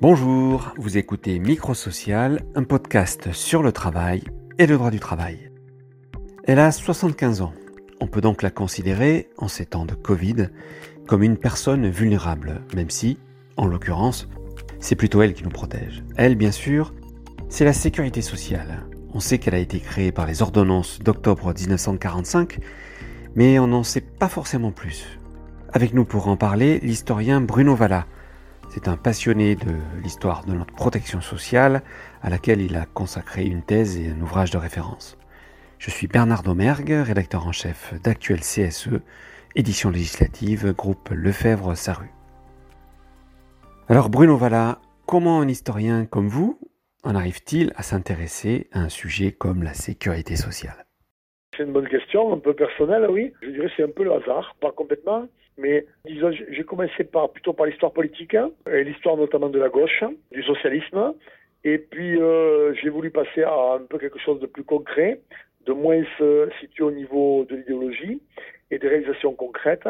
Bonjour, vous écoutez Microsocial, un podcast sur le travail et le droit du travail. Elle a 75 ans. On peut donc la considérer, en ces temps de Covid, comme une personne vulnérable, même si, en l'occurrence, c'est plutôt elle qui nous protège. Elle, bien sûr, c'est la sécurité sociale. On sait qu'elle a été créée par les ordonnances d'octobre 1945, mais on n'en sait pas forcément plus. Avec nous pour en parler, l'historien Bruno Valla, c'est un passionné de l'histoire de notre protection sociale à laquelle il a consacré une thèse et un ouvrage de référence. Je suis Bernard Domergue, rédacteur en chef d'Actuel CSE, édition législative, groupe Lefebvre-Saru. Alors Bruno Valla, comment un historien comme vous en arrive-t-il à s'intéresser à un sujet comme la sécurité sociale? C'est une bonne question, un peu personnelle, oui. Je dirais c'est un peu le hasard, pas complètement. Mais disons, j'ai commencé par, plutôt par l'histoire politique, hein, et l'histoire notamment de la gauche, du socialisme. Et puis euh, j'ai voulu passer à un peu quelque chose de plus concret, de moins se situé au niveau de l'idéologie et des réalisations concrètes.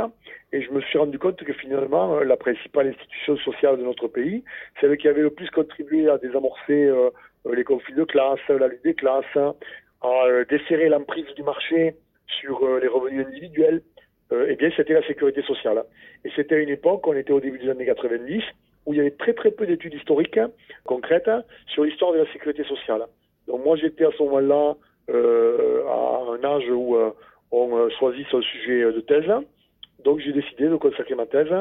Et je me suis rendu compte que finalement, la principale institution sociale de notre pays, celle qui avait le plus contribué à désamorcer euh, les conflits de classe, la lutte des classes, à euh, desserrer l'emprise du marché sur les revenus individuels, euh, eh bien, c'était la sécurité sociale. Et c'était une époque, on était au début des années 90, où il y avait très très peu d'études historiques concrètes sur l'histoire de la sécurité sociale. Donc moi, j'étais à ce moment-là euh, à un âge où euh, on choisit son sujet de thèse. Donc j'ai décidé de consacrer ma thèse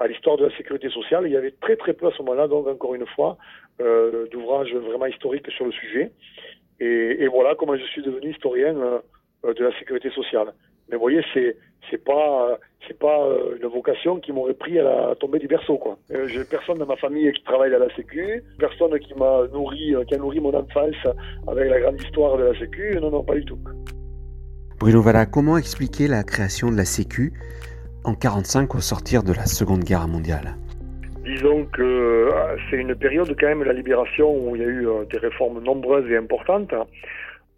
à l'histoire de la sécurité sociale. Il y avait très très peu à ce moment-là, donc encore une fois, d'ouvrages vraiment historiques sur le sujet. Et, et, voilà comment je suis devenu historien de la sécurité sociale. Mais vous voyez, c'est c'est pas c'est pas euh, une vocation qui m'aurait pris à la tombée du berceau quoi. Euh, j'ai personne dans ma famille qui travaille à la Sécu, personne qui m'a nourri euh, qui a nourri mon enfance avec la grande histoire de la Sécu. Non non, pas du tout. Bruno Valla, comment expliquer la création de la Sécu en 45 au sortir de la Seconde Guerre mondiale? Disons que c'est une période quand même la libération où il y a eu des réformes nombreuses et importantes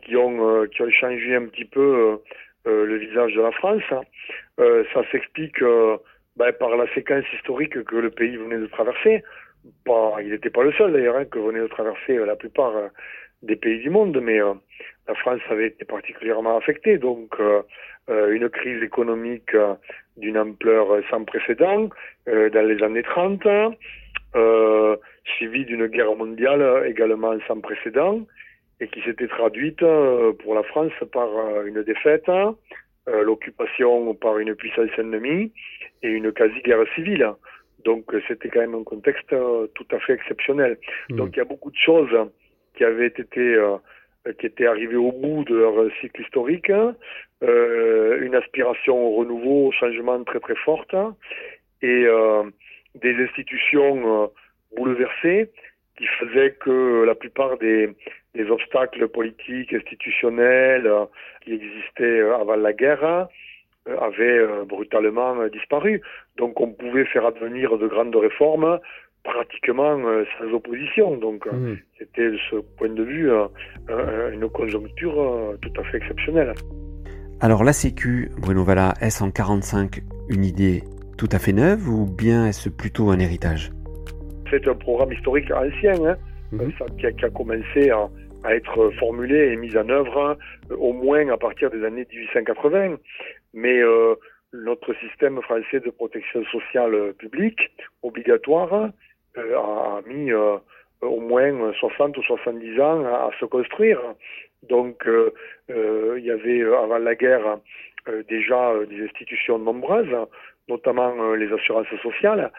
qui ont qui ont changé un petit peu le visage de la France. Euh, ça s'explique euh, ben, par la séquence historique que le pays venait de traverser. Pas, il n'était pas le seul d'ailleurs hein, que venait de traverser la plupart des pays du monde, mais la France avait été particulièrement affectée. Donc une crise économique d'une ampleur sans précédent dans les années 30, suivie d'une guerre mondiale également sans précédent, et qui s'était traduite euh, pour la France par euh, une défaite, euh, l'occupation par une puissance ennemie et une quasi-guerre civile. Donc c'était quand même un contexte tout à fait exceptionnel. Mmh. Donc il y a beaucoup de choses qui avaient été qui étaient arrivées au bout de leur cycle historique, euh, une aspiration au renouveau, au changement très très forte, et des institutions bouleversées qui faisaient que la plupart des, les obstacles politiques, institutionnels euh, qui existaient euh, avant la guerre euh, avaient brutalement disparu. Donc on pouvait faire advenir de grandes réformes pratiquement sans opposition. Donc mmh. c'était de ce point de vue une conjoncture tout à fait exceptionnelle. Alors la Sécu, Bruno Valla, est-ce en 45 une idée tout à fait neuve ou bien est-ce plutôt un héritage? C'est un programme historique ancien, hein, mmh. qui, a, qui, a, commencé en, à être formulée et mise en œuvre euh, au moins à partir des années 1880. Mais euh, notre système français de protection sociale publique obligatoire euh, a mis euh, au moins 60 ou 70 ans à, à se construire. Donc il y avait avant la guerre déjà des institutions nombreuses, notamment les assurances sociales,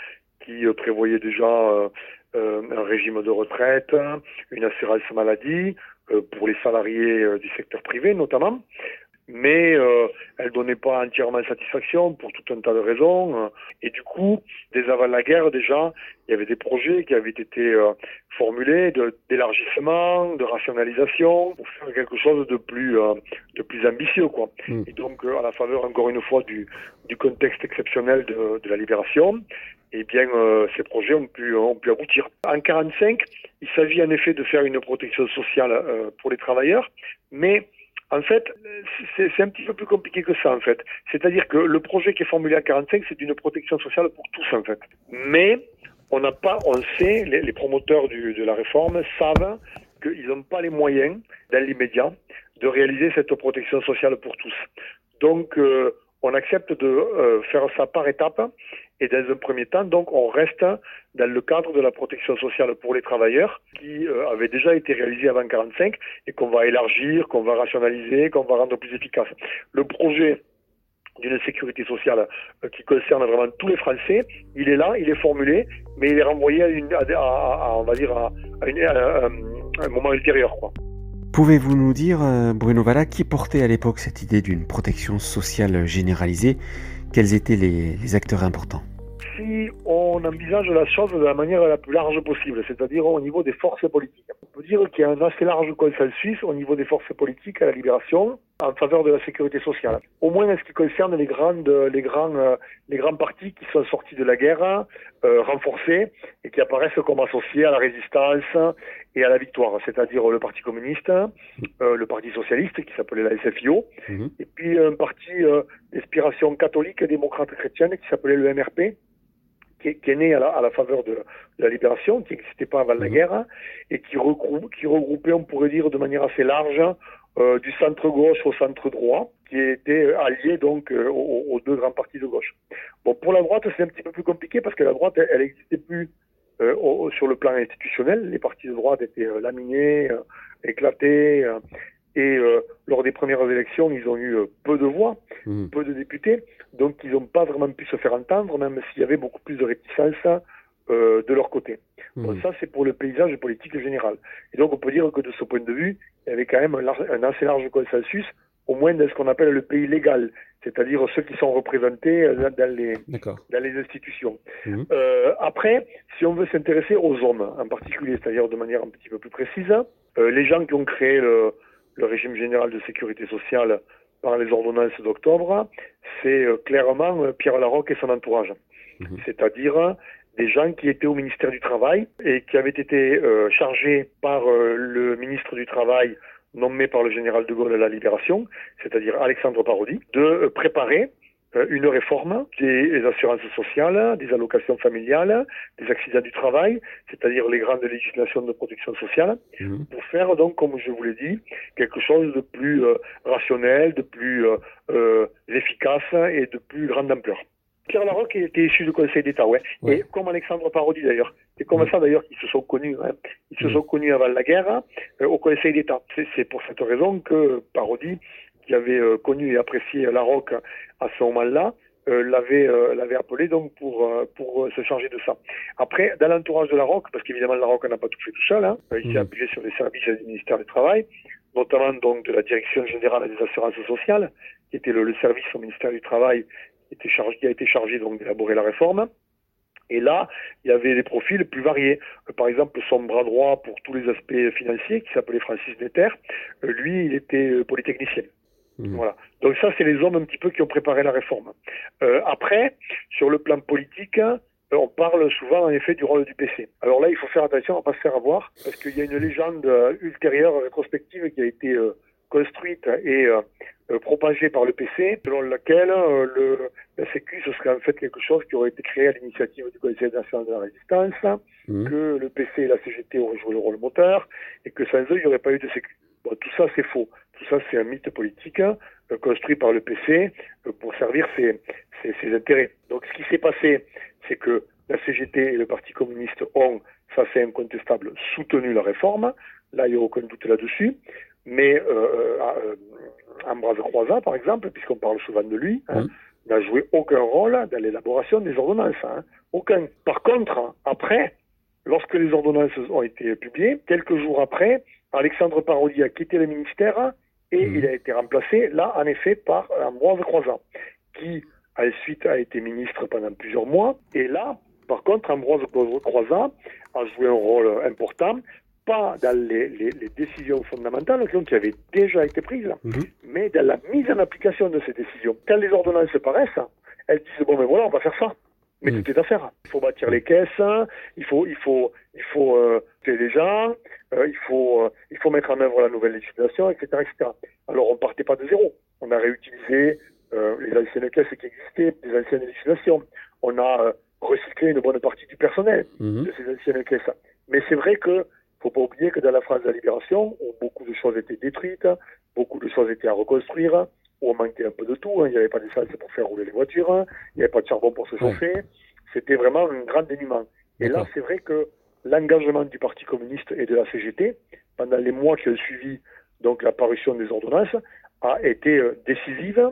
qui prévoyaient déjà euh, un régime de retraite, une assurance maladie euh, pour les salariés euh, du secteur privé notamment mais euh, elle donnait pas entièrement satisfaction pour tout un tas de raisons. Et du coup, dès avant la guerre déjà, il y avait des projets qui avaient été euh, formulés d'élargissement, de, rationalisation, pour faire quelque chose de plus euh, de plus ambitieux, quoi. Mm. Et donc, euh, à la faveur encore une fois du, du contexte exceptionnel de, de la libération, eh bien, ces projets ont pu aboutir. En 45, il s'agit en effet de faire une protection sociale pour les travailleurs, mais en fait, c'est un petit peu plus compliqué que ça, en fait. C'est-à-dire que le projet qui est formulé à 45, c'est une protection sociale pour tous, en fait. Mais on n'a pas, on sait, les, promoteurs de la réforme savent qu'ils n'ont pas les moyens, dans l'immédiat, de réaliser cette protection sociale pour tous. Donc, euh, on accepte de euh, faire ça par étapes et dans un premier temps, donc, on reste dans le cadre de la protection sociale pour les travailleurs qui euh, avait déjà été réalisé avant 45 et qu'on va élargir, qu'on va rationaliser, qu'on va rendre plus efficace. Le projet d'une sécurité sociale euh, qui concerne vraiment tous les Français. Il est là, il est formulé, mais il est renvoyé à, une, un moment ultérieur. Pouvez-vous nous dire, euh, Bruno Valla, qui portait à l'époque cette idée d'une protection sociale généralisée? Quels étaient les acteurs importants? Si on envisage la chose de la manière la plus large possible, c'est-à-dire au niveau des forces politiques. On peut dire qu'il y a un assez large consensus au niveau des forces politiques à la libération en faveur de la sécurité sociale. Au moins en ce qui concerne les grandes, les grands, euh, les grands partis qui sont sortis de la guerre, euh, renforcés et qui apparaissent comme associés à la résistance et à la victoire, c'est-à-dire le Parti communiste, euh, le Parti socialiste qui s'appelait la SFIO, mhm. et puis un parti d'inspiration catholique démocrate chrétienne qui s'appelait le MRP, qui, est né à la, faveur de, la libération, qui n'existait pas avant la mhm. guerre, et qui, regroupe, qui regroupait, on pourrait dire, de manière assez large, euh, du centre gauche au centre droit, qui était allié donc euh, aux, deux grands partis de gauche. Bon, pour la droite, c'est un petit peu plus compliqué parce que la droite, elle n'existait plus euh, sur le plan institutionnel. Les partis de droite étaient laminés, éclatés, et lors des premières élections, ils ont eu peu de voix, mhm. peu de députés. Donc ils n'ont pas vraiment pu se faire entendre, même s'il y avait beaucoup plus de réticence euh, de leur côté. Mmh. ça, c'est pour le paysage politique général. Et donc on peut dire que de ce point de vue, il y avait quand même un, assez large consensus, au moins dans ce qu'on appelle le pays légal, c'est-à-dire ceux qui sont représentés euh, dans les, dans les institutions. Mmh. Euh, après, si on veut s'intéresser aux hommes en particulier, c'est-à-dire de manière un petit peu plus précise, euh, les gens qui ont créé le, le régime général de sécurité sociale par les ordonnances d'octobre, c'est euh, clairement euh, Pierre Larocque et son entourage. Mhm. C'est-à-dire des gens qui étaient au ministère du Travail et qui avaient été euh, chargés par le ministre du Travail nommé par le général de Gaulle à la Libération, c'est-à-dire Alexandre Parodi, de préparer euh, une réforme des assurances sociales, des allocations familiales, des accidents du travail, c'est-à-dire les grandes législations de protection sociale, mhm. pour faire donc, comme je vous l'ai dit, quelque chose de plus euh, rationnel, de plus euh, efficace et de plus grande ampleur. Pierre Larocque était issu du Conseil d'État, ouais. Et comme Alexandre Parodi d'ailleurs. C'est comme ça d'ailleurs qu'ils se sont connus. Hein. Ils se sont connus avant la guerre au Conseil d'État. C'est pour cette raison que Parodi qui avait euh, connu et apprécié la rock à ce moment-là, euh, l'avait euh, l'avait appelé donc pour pour se charger de ça. Après, dans l'entourage de la ROC, parce qu'évidemment la ROC n'a pas tout fait tout seul, hein, il s'est mmh. appuyé sur les services du ministère du Travail, notamment donc de la Direction générale des assurances sociales, qui était le, service au ministère du Travail qui, était chargé, qui a été chargé donc d'élaborer la réforme. Et là, il y avait des profils plus variés. par exemple, son bras droit pour tous les aspects financiers, qui s'appelait Francis Netter, lui, il était polytechnicien. Mmh. Voilà. Donc ça, c'est les hommes un petit peu qui ont préparé la réforme. Euh, après, sur le plan politique, euh, on parle souvent en effet du rôle du PC. Alors là, il faut faire attention à ne pas se faire avoir, parce qu'il y a une légende euh, ultérieure, rétrospective, qui a été euh, construite et propagée par le PC, selon laquelle le, la Sécu, ce serait en fait quelque chose qui aurait été créé à l'initiative du Conseil national de la résistance, mmh. que le PC et la CGT auraient joué le rôle moteur, et que sans eux, il n'y aurait pas eu de Sécu. Bon, tout ça, c'est faux. Tout ça, c'est un mythe politique euh, construit par le PC euh, pour servir ses, ses, intérêts. Donc, ce qui s'est passé, c'est que la CGT et le Parti communiste ont, ça c'est incontestable, soutenu la réforme. Là, il n'y a aucun doute là-dessus. Mais euh, euh Ambroise Croizat, par exemple, puisqu'on parle souvent de lui, hein, n'a joué aucun rôle dans l'élaboration des ordonnances. Hein. Aucun. Par contre, après, lorsque les ordonnances ont été publiées, quelques jours après, Alexandre Parodi a quitté le ministère et mhm. il a été remplacé, là, en effet, par Ambroise Croizat, qui ensuite a été ministre pendant plusieurs mois. Et là, par contre, Ambroise Croizat a joué un rôle important, pas dans les, décisions fondamentales qui avaient déjà été prises, mhm. mais dans la mise en application de ces décisions. Quand les ordonnances paraissent, elles disent, bon, mais voilà, on va faire ça. Mais mm. tout est à faire. Il faut bâtir les caisses, il faut, il faut, il faut euh, les gens, euh, il faut, euh, il faut mettre en œuvre la nouvelle législation, etc., etc. Alors on partait pas de zéro. On a réutilisé euh, les anciennes caisses qui existaient, les anciennes législations. On a recycler une bonne partie du personnel Mhm. de ces anciennes caisses. Mais c'est vrai que faut pas oublier que dans la France de la Libération, où beaucoup de choses étaient détruites, beaucoup de choses étaient à reconstruire, où on manquait un peu de tout. hein. Il n'y avait pas d'essence pour faire rouler les voitures, hein. il n'y avait pas de charbon pour se Ouais. chauffer. C'était vraiment un grand dénuement. Et là, c'est vrai que l'engagement du Parti communiste et de la CGT, pendant les mois qui ont suivi donc la parution des ordonnances, a été euh, décisive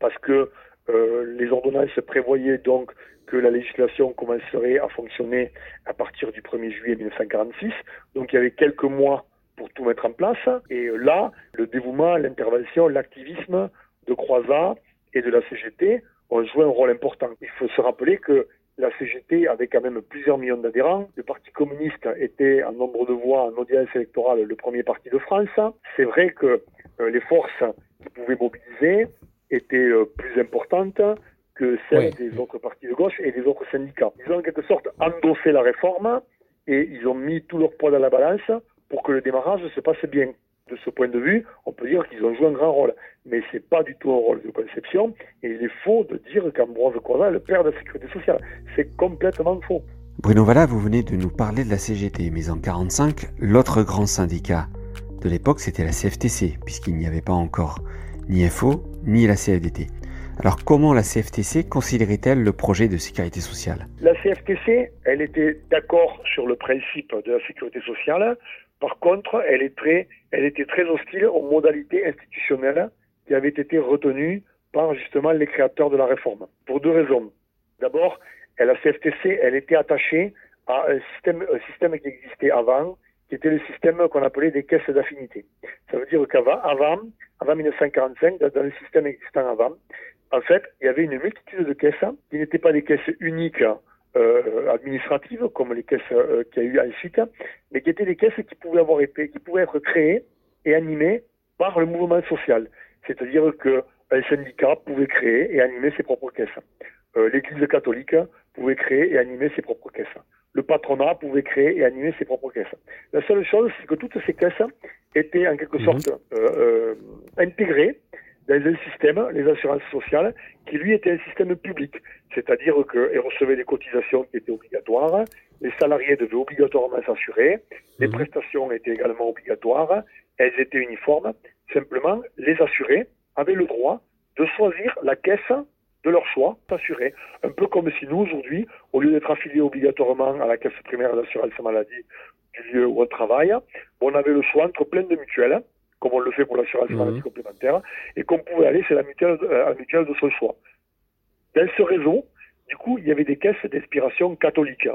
parce que euh, les ordonnances prévoyaient donc que la législation commencerait à fonctionner à partir du 1er juillet 1946. Donc il y avait quelques mois pour tout mettre en place. Et là, le dévouement, l'intervention, l'activisme de Croizat et de la CGT ont joué un rôle important. Il faut se rappeler que la CGT avait quand même plusieurs millions d'adhérents. Le Parti communiste était en nombre de voix en audience électorale le premier parti de France. C'est vrai que euh, les forces qui pouvaient mobiliser étaient euh, plus importantes que celles des autres partis de gauche et des autres syndicats. Ils ont en quelque sorte endossé la réforme et ils ont mis tout leur poids dans la balance pour que le démarrage se passe bien. De ce point de vue, on peut dire qu'ils ont joué un grand rôle. Mais c'est pas du tout un rôle de conception et il est faux de dire qu'Ambroise Croizat est le père de la sécurité sociale. C'est complètement faux. Bruno Valla, vous venez de nous parler de la CGT, mais en 45, l'autre grand syndicat de l'époque, c'était la CFTC, puisqu'il n'y avait pas encore ni FO, ni la CFDT. Alors comment la CFTC considérait-elle le projet de sécurité sociale? La CFTC, elle était d'accord sur le principe de la sécurité sociale. Par contre, elle, est très, elle était très hostile aux modalités institutionnelles qui avaient été retenues par justement les créateurs de la réforme. Pour deux raisons. D'abord, la CFTC, elle était attachée à un système, un système qui existait avant, qui était le système qu'on appelait des caisses d'affinité. Ça veut dire qu'avant, avant, avant 1945, dans le système existant avant, en fait, il y avait une multitude de caisses qui n'étaient pas des caisses uniques euh, administratives comme les caisses euh, qu'il y a eu ensuite, mais qui étaient des caisses qui pouvaient avoir été, qui pouvaient être créées et animées par le mouvement social. C'est-à-dire que un syndicat pouvait créer et animer ses propres caisses. Euh, L'Église catholique pouvait créer et animer ses propres caisses. Le patronat pouvait créer et animer ses propres caisses. La seule chose, c'est que toutes ces caisses étaient en quelque Mhm. sorte euh, euh, intégrées dans un système, les assurances sociales, qui lui était un système public. C'est-à-dire qu'elles recevaient des cotisations qui étaient obligatoires, les salariés devaient obligatoirement s'assurer, les Mhm. prestations étaient également obligatoires, elles étaient uniformes. Simplement, les assurés avaient le droit de choisir la caisse de leur choix, s'assurer. Un peu comme si nous, aujourd'hui, au lieu d'être affiliés obligatoirement à la caisse primaire d'assurance maladie du lieu où on travaille, on avait le choix entre plein de mutuelles, comme on le fait pour l'assurance Mhm. maladie complémentaire, et qu'on pouvait aller chez la mutuelle, la mutuelle de son choix. Dans ce réseau, du coup, il y avait des caisses d'inspiration catholique.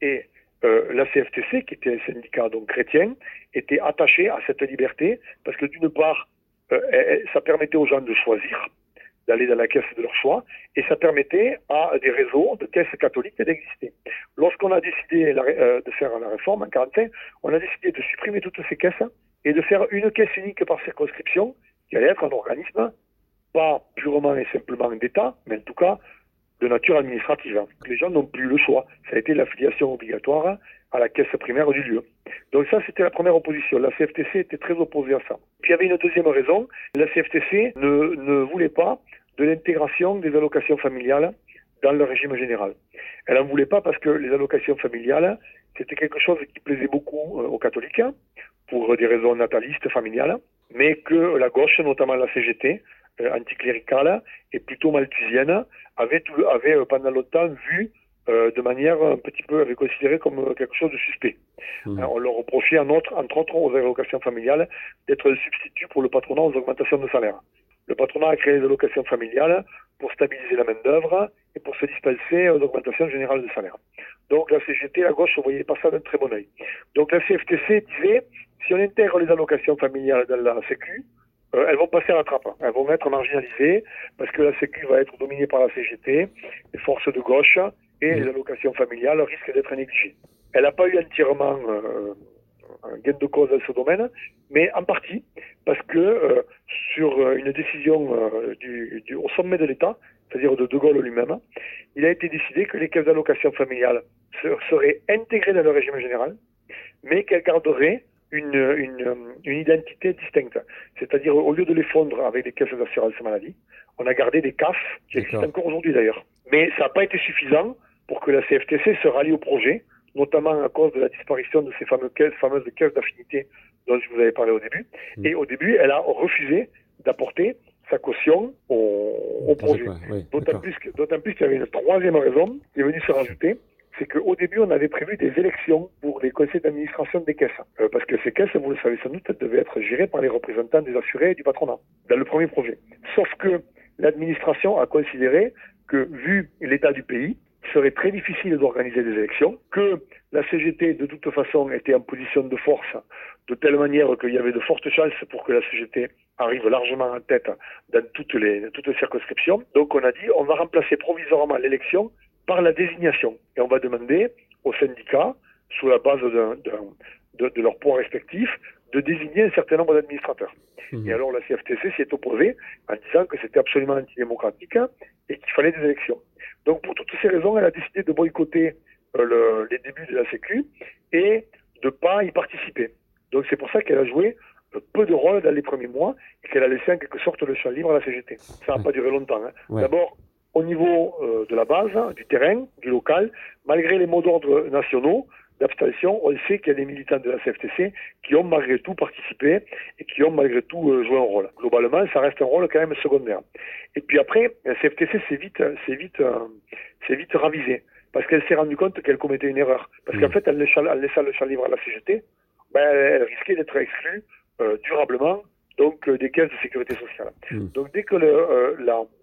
Et euh, la CFTC, qui était un syndicat donc chrétien, était attachée à cette liberté parce que d'une part, euh, ça permettait aux gens de choisir, d'aller dans la caisse de leur choix, et ça permettait à des réseaux de caisses catholiques d'exister. Lorsqu'on a décidé la euh, de faire la réforme en 45, on a décidé de supprimer toutes ces caisses et de faire une caisse unique par circonscription, qui allait être un organisme pas purement et simplement d'État, mais en tout cas de nature administrative. Les gens n'ont plus le choix. Ça a été l'affiliation obligatoire à la caisse primaire du lieu. Donc ça, c'était la première opposition. La CFTC était très opposée à ça. Puis il y avait une deuxième raison. La CFTC ne, ne voulait pas de l'intégration des allocations familiales dans le régime général. Elle n'en voulait pas parce que les allocations familiales, c'était quelque chose qui plaisait beaucoup euh, aux catholiques, pour des raisons natalistes, familiales, mais que la gauche, notamment la CGT, euh, anticléricale et plutôt malthusienne, avait, euh, pendant longtemps vu euh, de manière un petit peu, avait considéré comme quelque chose de suspect. Hein, on leur reprochait en autre, entre autres aux allocations familiales d'être un substitut pour le patronat aux augmentations de salaire. Le patronat a créé les allocations familiales pour stabiliser la main-d'œuvre et pour se dispenser aux augmentations générales de salaire. Donc la CGT, la gauche, ne voyait pas ça d'un très bon oeil. Donc la CFTC disait, si on intègre les allocations familiales dans la Sécu, euh, elles vont passer à la trappe. Elles vont être marginalisées parce que la Sécu va être dominée par la CGT, les forces de gauche, et les allocations familiales risquent d'être négligées. Elle n'a pas eu entièrement euh, un gain de cause dans ce domaine, mais en partie parce que euh, sur euh, une décision euh, du, du- au sommet de l'État, c'est-à-dire de De Gaulle lui-même, il a été décidé que les caisses d'allocation familiale se- seraient intégrées dans le régime général, mais qu'elles garderaient une, une, une identité distincte. C'est-à-dire, au lieu de les fondre avec des caisses d'assurance maladie, on a gardé des CAF, qui existent encore aujourd'hui d'ailleurs. Mais ça n'a pas été suffisant pour que la CFTC se rallie au projet, notamment à cause de la disparition de ces fameuses caisses, fameuses caisses d'affinité dont je vous avais parlé au début. Mm. Et au début, elle a refusé d'apporter sa caution au, projet. D'autant plus qu'il y avait une troisième raison qui est venue se rajouter, c'est qu'au début, on avait prévu des élections pour les conseils d'administration des caisses. Euh, parce que ces caisses, vous le savez sans doute, devaient être gérées par les représentants des assurés et du patronat, dans le premier projet. Sauf que l'administration a considéré que, vu l'état du pays, serait très difficile d'organiser des élections, que la CGT, de toute façon, était en position de force, de telle manière qu'il y avait de fortes chances pour que la CGT arrive largement en tête dans toutes les, toutes circonscriptions. Donc on a dit, on va remplacer provisoirement l'élection par la désignation. Et on va demander aux syndicats, sous la base de, de leur poids respectif, de désigner un certain nombre d'administrateurs. Mmh. Et alors la CFTC s'y est opposée en disant que c'était absolument antidémocratique et qu'il fallait des élections. Donc pour toutes ces raisons, elle a décidé de boycotter euh, le, les débuts de la Sécu et de ne pas y participer. Donc c'est pour ça qu'elle a joué euh, peu de rôle dans les premiers mois et qu'elle a laissé en quelque sorte le champ libre à la CGT. Ça n'a pas duré longtemps. Hein. D'abord, au niveau euh, de la base, du terrain, du local, malgré les mots d'ordre nationaux d'abstention, on sait qu'il y a des militants de la CFTC qui ont malgré tout participé et qui ont malgré tout euh, joué un rôle. Globalement, ça reste un rôle quand même secondaire. Et puis après, la CFTC s'est vite, s'est vite, euh, vite ravisée parce qu'elle s'est rendue compte qu'elle commettait une erreur. Parce qu'en mmh. fait, en laissant, le champ libre à la CGT, ben, elle risquait d'être exclue durablement donc des caisses de sécurité sociale. Mmh. Donc dès que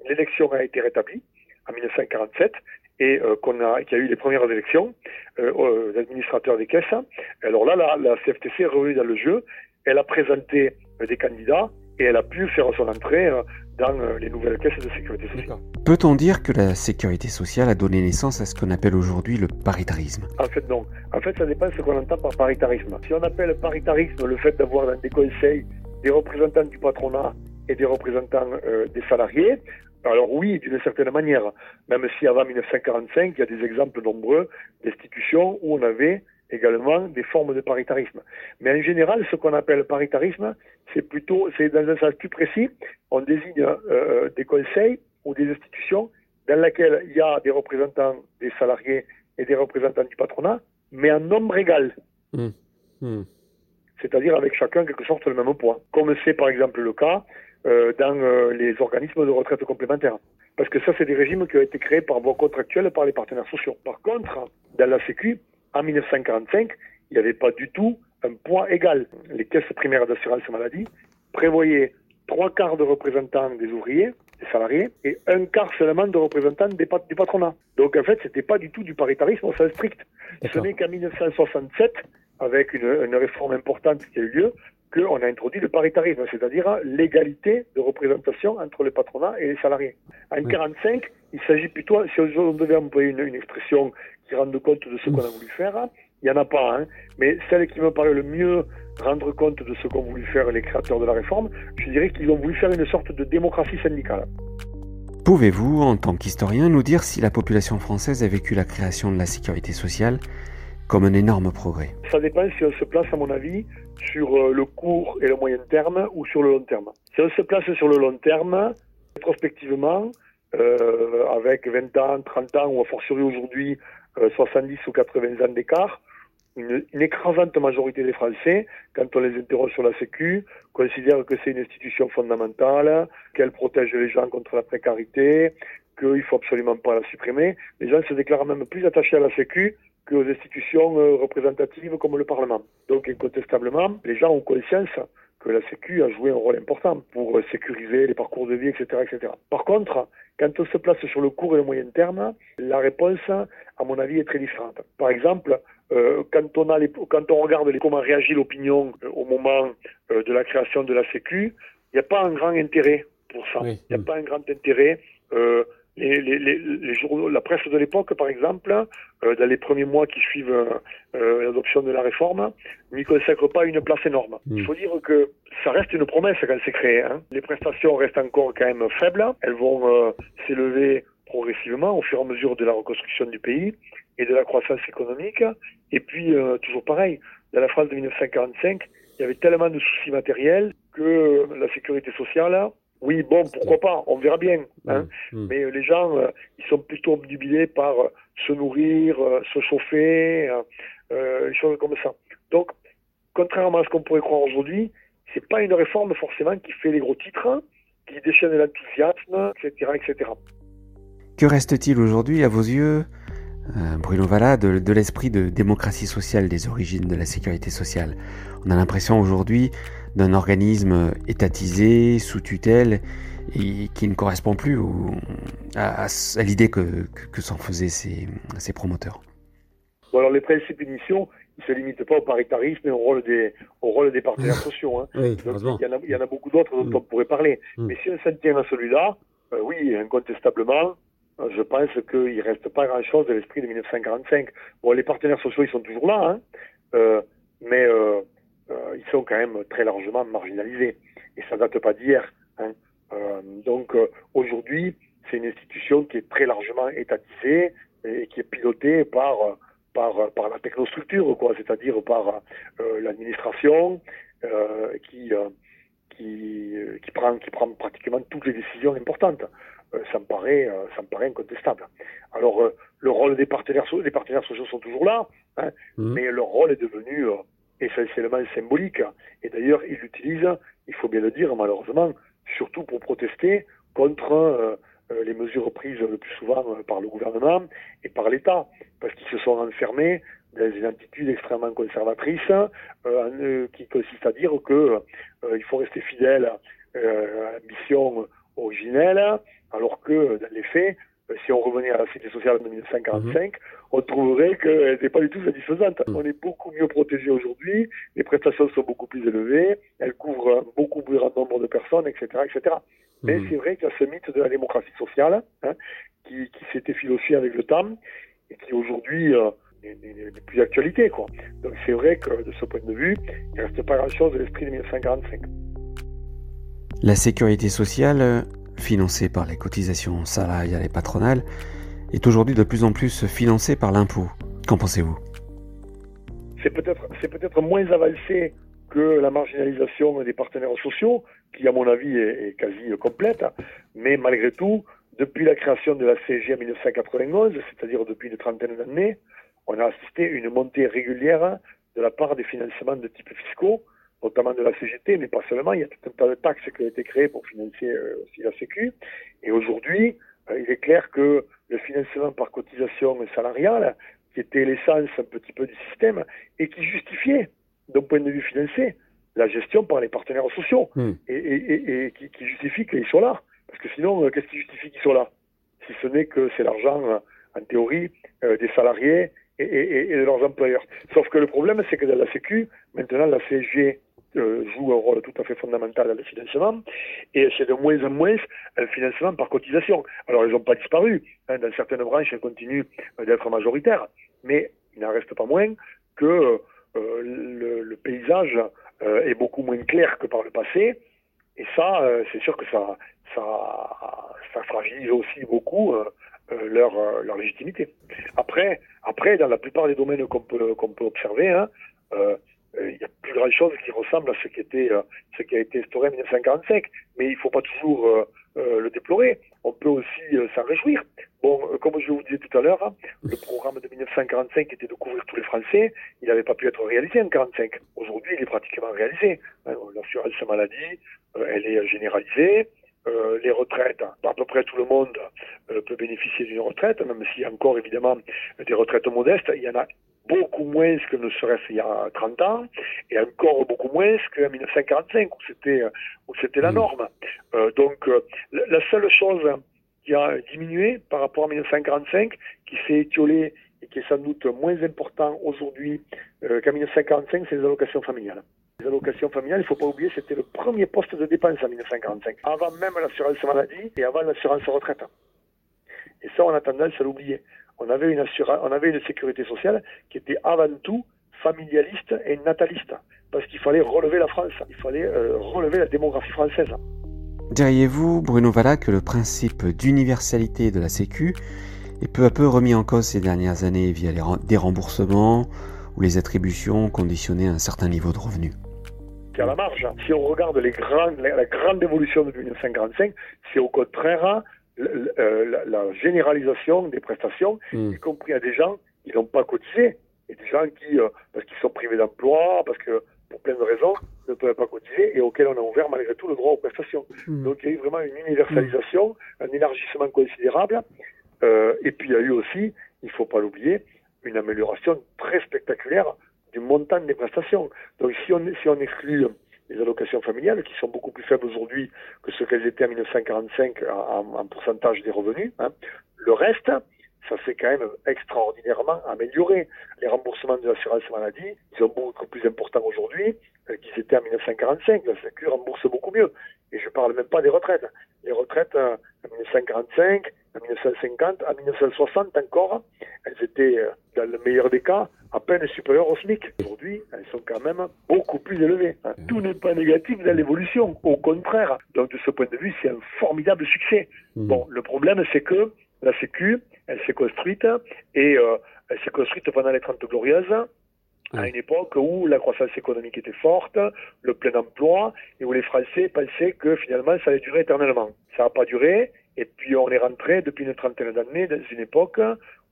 l'élection a été rétablie, en 1947, et euh, qu'on a, qu'il y a eu les premières élections euh, d'administrateurs des caisses, alors là, la, la, CFTC est revenue dans le jeu, elle a présenté des candidats et elle a pu faire son entrée euh, dans les nouvelles caisses de sécurité sociale. Peut-on dire que la sécurité sociale a donné naissance à ce qu'on appelle aujourd'hui le paritarisme? En fait, non. En fait, ça dépend de ce qu'on entend par paritarisme. Si on appelle paritarisme le fait d'avoir dans des conseils des représentants du patronat et des représentants euh, des salariés, alors oui, d'une certaine manière, même si avant 1945, il y a des exemples nombreux d'institutions où on avait également des formes de paritarisme. Mais en général, ce qu'on appelle paritarisme, c'est plutôt, c'est dans un sens plus précis, on désigne euh, des conseils ou des institutions dans lesquelles il y a des représentants des salariés et des représentants du patronat, mais en nombre égal. Mmh. Mmh. C'est-à-dire avec chacun quelque sorte le même poids. Comme c'est par exemple le cas euh, dans euh, les organismes de retraite complémentaire. Parce que ça, c'est des régimes qui ont été créés par voie contractuelle par les partenaires sociaux. Par contre, dans la Sécu, en 1945, il n'y avait pas du tout un poids égal. Les caisses primaires d'assurance maladie prévoyaient trois quarts de représentants des ouvriers, des salariés, et un quart seulement de représentants des du patronat. Donc en fait, c'était pas du tout du paritarisme au sens strict. Ce n'est qu'en 1967, avec une, une, réforme importante qui a eu lieu, qu'on a introduit le paritarisme, c'est-à-dire l'égalité de représentation entre le patronat et les salariés. En 1945, il s'agit plutôt, si on devait employer une, expression qui rende compte de ce qu'on a voulu faire, il n'y en a pas, hein, mais celle qui me paraît le mieux rendre compte de ce qu'ont voulu faire les créateurs de la réforme, je dirais qu'ils ont voulu faire une sorte de démocratie syndicale. Pouvez-vous, en tant qu'historien, nous dire si la population française a vécu la création de la sécurité sociale comme un énorme progrès Ça dépend si on se place, à mon avis, sur euh, le court et le moyen terme ou sur le long terme. Si on se place sur le long terme, prospectivement, euh, avec 20 ans, 30 ans ou a fortiori aujourd'hui 70 euh, ou 80 ans d'écart, une, une, écrasante majorité des Français, quand on les interroge sur la Sécu, considèrent que c'est une institution fondamentale, qu'elle protège les gens contre la précarité, qu'il faut absolument pas la supprimer. Les gens se déclarent même plus attachés à la Sécu qu'aux institutions euh, représentatives comme le Parlement. Donc incontestablement, les gens ont conscience que la Sécu a joué un rôle important pour euh, sécuriser les parcours de vie, etc., etc. Par contre, quand on se place sur le court et le moyen terme, la réponse, à mon avis, est très différente. Par exemple, euh, quand, on a les, quand on regarde les, comment réagit l'opinion au moment de la création de la Sécu, il n'y a pas un grand intérêt pour ça. Il n'y a pas un grand intérêt les, les, les, journaux, la presse de l'époque, par exemple, euh, dans les premiers mois qui suivent euh, l'adoption de la réforme, n'y consacre pas une place énorme. Mm. Il faut dire que ça reste une promesse quand c'est créé. Hein. Les prestations restent encore quand même faibles. Elles vont euh, s'élever progressivement au fur et à mesure de la reconstruction du pays et de la croissance économique. Et puis, euh, toujours pareil, dans la France de 1945, il y avait tellement de soucis matériels que la sécurité sociale oui, bon, pourquoi pas, on verra bien. Hein. Mm. Mais euh, les gens, euh, ils sont plutôt obnubilés par euh, se nourrir, se chauffer, des choses comme ça. Donc, contrairement à ce qu'on pourrait croire aujourd'hui, c'est pas une réforme forcément qui fait les gros titres, qui déchaîne l'enthousiasme, etc., etc. Que reste-t-il aujourd'hui, à vos yeux, euh, Bruno Valla, de, l'esprit de démocratie sociale des origines de la sécurité sociale On a l'impression aujourd'hui d'un organisme étatisé, sous tutelle, et qui ne correspond plus à, l'idée que, s'en faisaient ses, promoteurs. Bon, alors les principes initiaux, ils ne se limitent pas au paritarisme et au rôle des, au rôle des partenaires sociaux. Hein. il, y en a, beaucoup d'autres dont mm. on pourrait parler. Mm. Mais si on s'en tient à celui-là, euh, oui, incontestablement, je pense qu'il ne reste pas grand-chose de l'esprit de 1945. Bon, les partenaires sociaux, ils sont toujours là, hein, euh, mais euh, euh, ils sont quand même très largement marginalisés. Et ça date pas d'hier. Hein. donc aujourd'hui, c'est une institution qui est très largement étatisée et qui est pilotée par, par, par la technostructure, quoi, c'est-à-dire par l'administration qui, qui, qui, prend, qui prend pratiquement toutes les décisions importantes. Euh, ça me paraît, euh, ça me paraît incontestable. Alors euh, le rôle des partenaires, les partenaires sociaux sont toujours là, hein, mmh. mais leur rôle est devenu essentiellement symbolique. Et d'ailleurs, ils l'utilisent, il faut bien le dire, malheureusement, surtout pour protester contre les mesures prises le plus souvent par le gouvernement et par l'État, parce qu'ils se sont enfermés dans une attitude extrêmement conservatrice qui consiste à dire que il faut rester fidèle à l'ambition originelle, alors que dans les faits, euh, si on revenait à la Cité sociale de 1945, mhm. on trouverait qu'elle n'était pas du tout satisfaisante. Mhm. On est beaucoup mieux protégé aujourd'hui, les prestations sont beaucoup plus élevées, elles couvrent beaucoup plus grand nombre de personnes, etc. etc. Mais mhm. c'est vrai qu'il y a ce mythe de la démocratie sociale hein, qui, qui s'est effilosé avec le temps et qui aujourd'hui euh, n'est plus d'actualité. Donc c'est vrai que de ce point de vue, il ne reste pas grand-chose de l'esprit de 1945. La sécurité sociale financé par les cotisations salariales et patronales, est aujourd'hui de plus en plus financé par l'impôt. Qu'en pensez-vous? C'est peut-être peut moins avancé que la marginalisation des partenaires sociaux, qui à mon avis est, quasi complète, mais malgré tout, depuis la création de la CG en 1991, c'est-à-dire depuis une trentaine d'années, on a assisté à une montée régulière de la part des financements de type fiscaux notamment de la CGT, mais pas seulement. Il y a tout un tas de taxes qui ont été créées pour financer euh, aussi la Sécu. Et aujourd'hui, euh, il est clair que le financement par cotisation salariale, qui était l'essence un petit peu du système, et qui justifiait, d'un point de vue financier, la gestion par les partenaires sociaux, hmm. et, qui, justifie qu'ils soient là. Parce que sinon, euh, qu'est-ce qui justifie qu'ils soient là? Si ce n'est que c'est l'argent, en théorie, des salariés et, de leurs employeurs. Sauf que le problème, c'est que dans la Sécu, maintenant, la CSG euh, joue un rôle tout à fait fondamental dans le financement, et c'est de moins en moins un financement par cotisation. Alors, ils n'ont pas disparu. Hein, dans certaines branches, elles continuent d'être majoritaires, mais il n'en reste pas moins que euh, le, paysage euh, est beaucoup moins clair que par le passé, et ça, c'est sûr que ça, ça, ça fragilise aussi beaucoup leur, leur légitimité. Après, après, dans la plupart des domaines qu'on peut, qu'on peut observer, hein, euh, il y a plus grand chose qui ressemble à ce qui euh, a été instauré en 1945 mais il ne faut pas toujours euh, le déplorer. On peut aussi s'en réjouir. Bon comme je vous disais tout à l'heure hein, le programme de 1945 était de couvrir tous les Français. Il n'avait pas pu être réalisé en 1945 aujourd'hui il est pratiquement réalisé. Hein, l'assurance maladie elle est généralisée. Les retraites, à peu près tout le monde peut bénéficier d'une retraite, même s'il y a encore évidemment des retraites modestes, il y en a beaucoup moins que ne serait-ce il y a 30 ans, et encore beaucoup moins qu'en 1945, où c'était, où c'était la mmh. norme. Euh, donc, euh, la seule chose qui a diminué par rapport à 1945, qui s'est étiolée et qui est sans doute moins important aujourd'hui euh, qu'en 1945, c'est les allocations familiales. Les allocations familiales, il ne faut pas oublier, c'était le premier poste de dépense en 1945, avant même l'assurance maladie et avant l'assurance retraite. Et ça, on a tendance à l'oublier on avait une on avait une sécurité sociale qui était avant tout familialiste et nataliste, parce qu'il fallait relever la France, il fallait euh, relever la démographie française. Diriez-vous, Bruno Valla, que le principe d'universalité de la Sécu est peu à peu remis en cause ces dernières années via les des remboursements ou les attributions conditionnées à un certain niveau de revenus c'est à la marge. Si on regarde les grandes, la, grande évolution depuis 1945, c'est au contraire la, généralisation des prestations, hmm. y compris à des gens qui n'ont pas cotisé, et des gens qui, parce qu'ils sont privés d'emploi, parce que pour plein de raisons, ne peuvent pas cotiser et auxquels on a ouvert malgré tout le droit aux prestations. Hmm. Donc il y a eu vraiment une universalisation, un élargissement considérable. Euh, et puis il y a eu aussi, il ne faut pas l'oublier, une amélioration très spectaculaire du montant des prestations. Donc si on, si on exclut les allocations familiales, qui sont beaucoup plus faibles aujourd'hui que ce qu'elles étaient en 1945 en, pourcentage des revenus, hein, le reste, ça s'est quand même extraordinairement amélioré. Les remboursements de l'assurance maladie, ils sont beaucoup plus importants aujourd'hui euh, qu'ils étaient en 1945. La Sécu rembourse beaucoup mieux. Et je parle même pas des retraites. Les retraites euh, en 1945, en 1950, en 1960 encore, elles étaient, euh, dans le meilleur des cas, à peine supérieures au SMIC. Aujourd'hui, elles sont quand même beaucoup plus élevées. Hein. Tout n'est pas négatif dans l'évolution. Au contraire. Donc, de ce point de vue, c'est un formidable succès. Mmh. Bon, le problème, c'est que la Sécu, elle s'est construite et euh, elle s'est construite pendant les 30 glorieuses à une époque où la croissance économique était forte, le plein emploi, et où les Français pensaient que finalement ça allait durer éternellement. Ça n'a pas duré, et puis on est rentré depuis une trentaine d'années dans une époque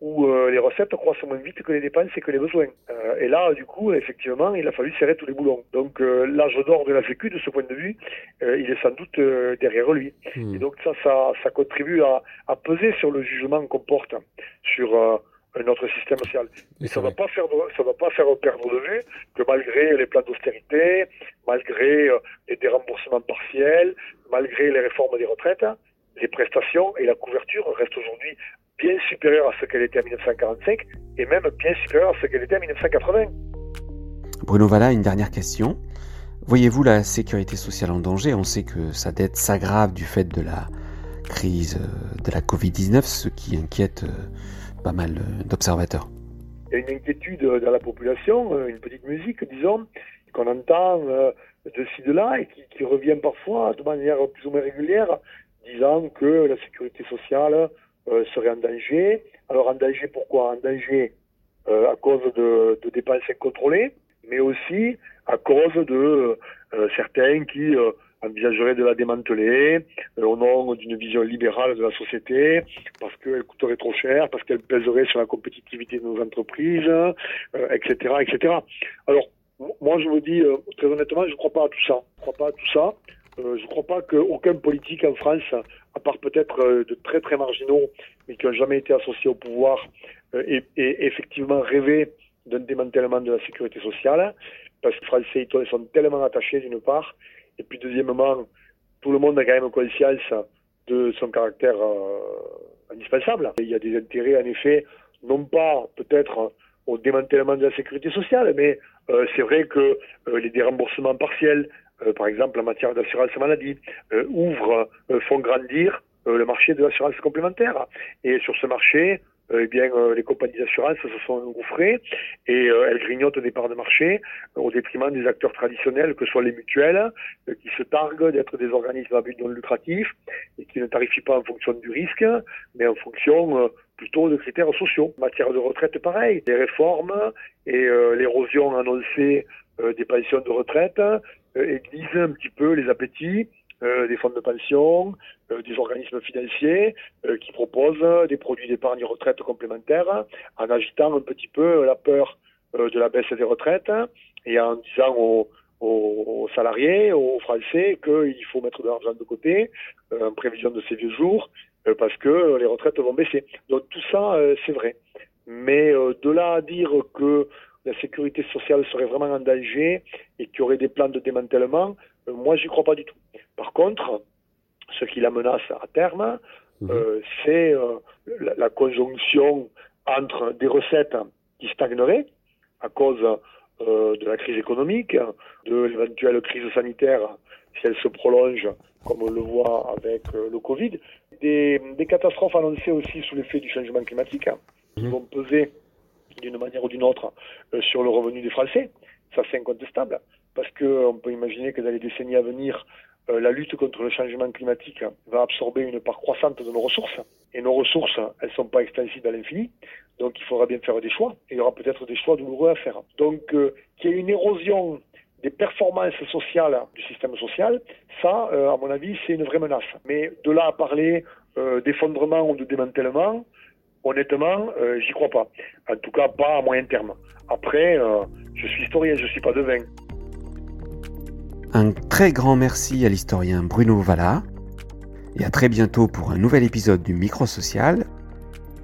où euh, les recettes croissent moins vite que les dépenses et que les besoins. Euh, et là, du coup, effectivement, il a fallu serrer tous les boulons. Donc euh, l'âge d'or de la Sécu, de ce point de vue, il est sans doute derrière lui. Hmm. Et donc ça, ça, ça contribue à, à, peser sur le jugement qu'on porte sur notre système social. Et ça ne va pas faire ça va pas faire perdre de vue que malgré les plans d'austérité, malgré les déremboursements partiels, malgré les réformes des retraites, les prestations et la couverture restent aujourd'hui bien supérieure à ce qu'elle était en 1945 et même bien supérieure à ce qu'elle était en 1980. Bruno Valla, une dernière question. Voyez-vous la sécurité sociale en danger? On sait que sa dette s'aggrave du fait de la crise euh, de la Covid-19, ce qui inquiète euh, pas mal euh, d'observateurs. Il y a une inquiétude dans la population, une petite musique, disons, qu'on entend de ci, de là et qui, qui revient parfois de manière plus ou moins régulière, disant que la sécurité sociale euh, serait en danger. Alors en danger pourquoi? En danger euh, à cause de, de, dépenses incontrôlées, mais aussi à cause de euh, certains qui envisageraient de la démanteler au nom d'une vision libérale de la société, parce qu'elle coûterait trop cher, parce qu'elle pèserait sur la compétitivité de nos entreprises, etc., etc. Alors, moi, je vous dis très honnêtement, je crois pas à tout ça. Je ne crois pas à tout ça. Euh, je ne crois pas qu'aucun politique en France, à part peut-être euh, de très très marginaux, mais qui n'ont jamais été associés au pouvoir, euh, ait, effectivement rêvé d'un démantèlement de la sécurité sociale, parce que Français ils sont tellement attachés d'une part, et puis deuxièmement, tout le monde a quand même conscience de son caractère indispensable. Il y a des intérêts en effet, non pas peut-être au démantèlement de la sécurité sociale, mais c'est vrai que les déremboursements partiels, par exemple en matière d'assurance maladie, euh, ouvrent, euh, font grandir le marché de l'assurance complémentaire. Et sur ce marché, eh bien, les compagnies d'assurance se sont engouffrées et elles grignotent des parts de marché au détriment des acteurs traditionnels, que soit les mutuelles, qui se targuent d'être des organismes à but non lucratif et qui ne tarifient pas en fonction du risque, mais en fonction plutôt de critères sociaux. En matière de retraite, pareil. Les réformes et l'érosion annoncée des pensions de retraite euh, aiguise un petit peu les appétits euh, des fonds de pension, euh, des organismes financiers qui proposent des produits d'épargne retraite complémentaires en agitant un petit peu la peur de la baisse des retraites et en disant aux, aux, salariés, aux Français qu'il faut mettre de l'argent de côté en prévision de ces vieux jours parce que les retraites vont baisser. Donc tout ça, c'est vrai. Mais de là à dire que la sécurité sociale serait vraiment en danger et qu'il y aurait des plans de démantèlement, euh, moi, j'y crois pas du tout. Par contre, ce qui la menace à terme, mhm. euh, c'est euh, la, conjonction entre des recettes qui stagneraient à cause de la crise économique, de l'éventuelle crise sanitaire si elle se prolonge, comme on le voit avec le Covid, des, catastrophes annoncées aussi sous l'effet du changement climatique, qui mhm. vont peser d'une manière ou d'une autre euh, sur le revenu des Français. Ça, c'est incontestable. Parce qu'on peut imaginer que dans les décennies à venir, euh, la lutte contre le changement climatique va absorber une part croissante de nos ressources. Et nos ressources, elles ne sont pas extensibles à l'infini. Donc il faudra bien faire des choix. Et il y aura peut-être des choix douloureux à faire. Donc euh, qu'il y ait une érosion des performances sociales du système social, ça, à mon avis, c'est une vraie menace. Mais de là à parler d'effondrement ou de démantèlement, honnêtement, j'y crois pas. En tout cas, pas à moyen terme. Après, je suis historien, je suis pas devin. Un très grand merci à l'historien Bruno Valla et à très bientôt pour un nouvel épisode du Micro Social,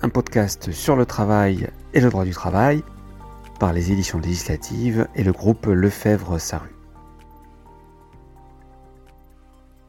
un podcast sur le travail et le droit du travail par les éditions législatives et le groupe Lefebvre-Saru.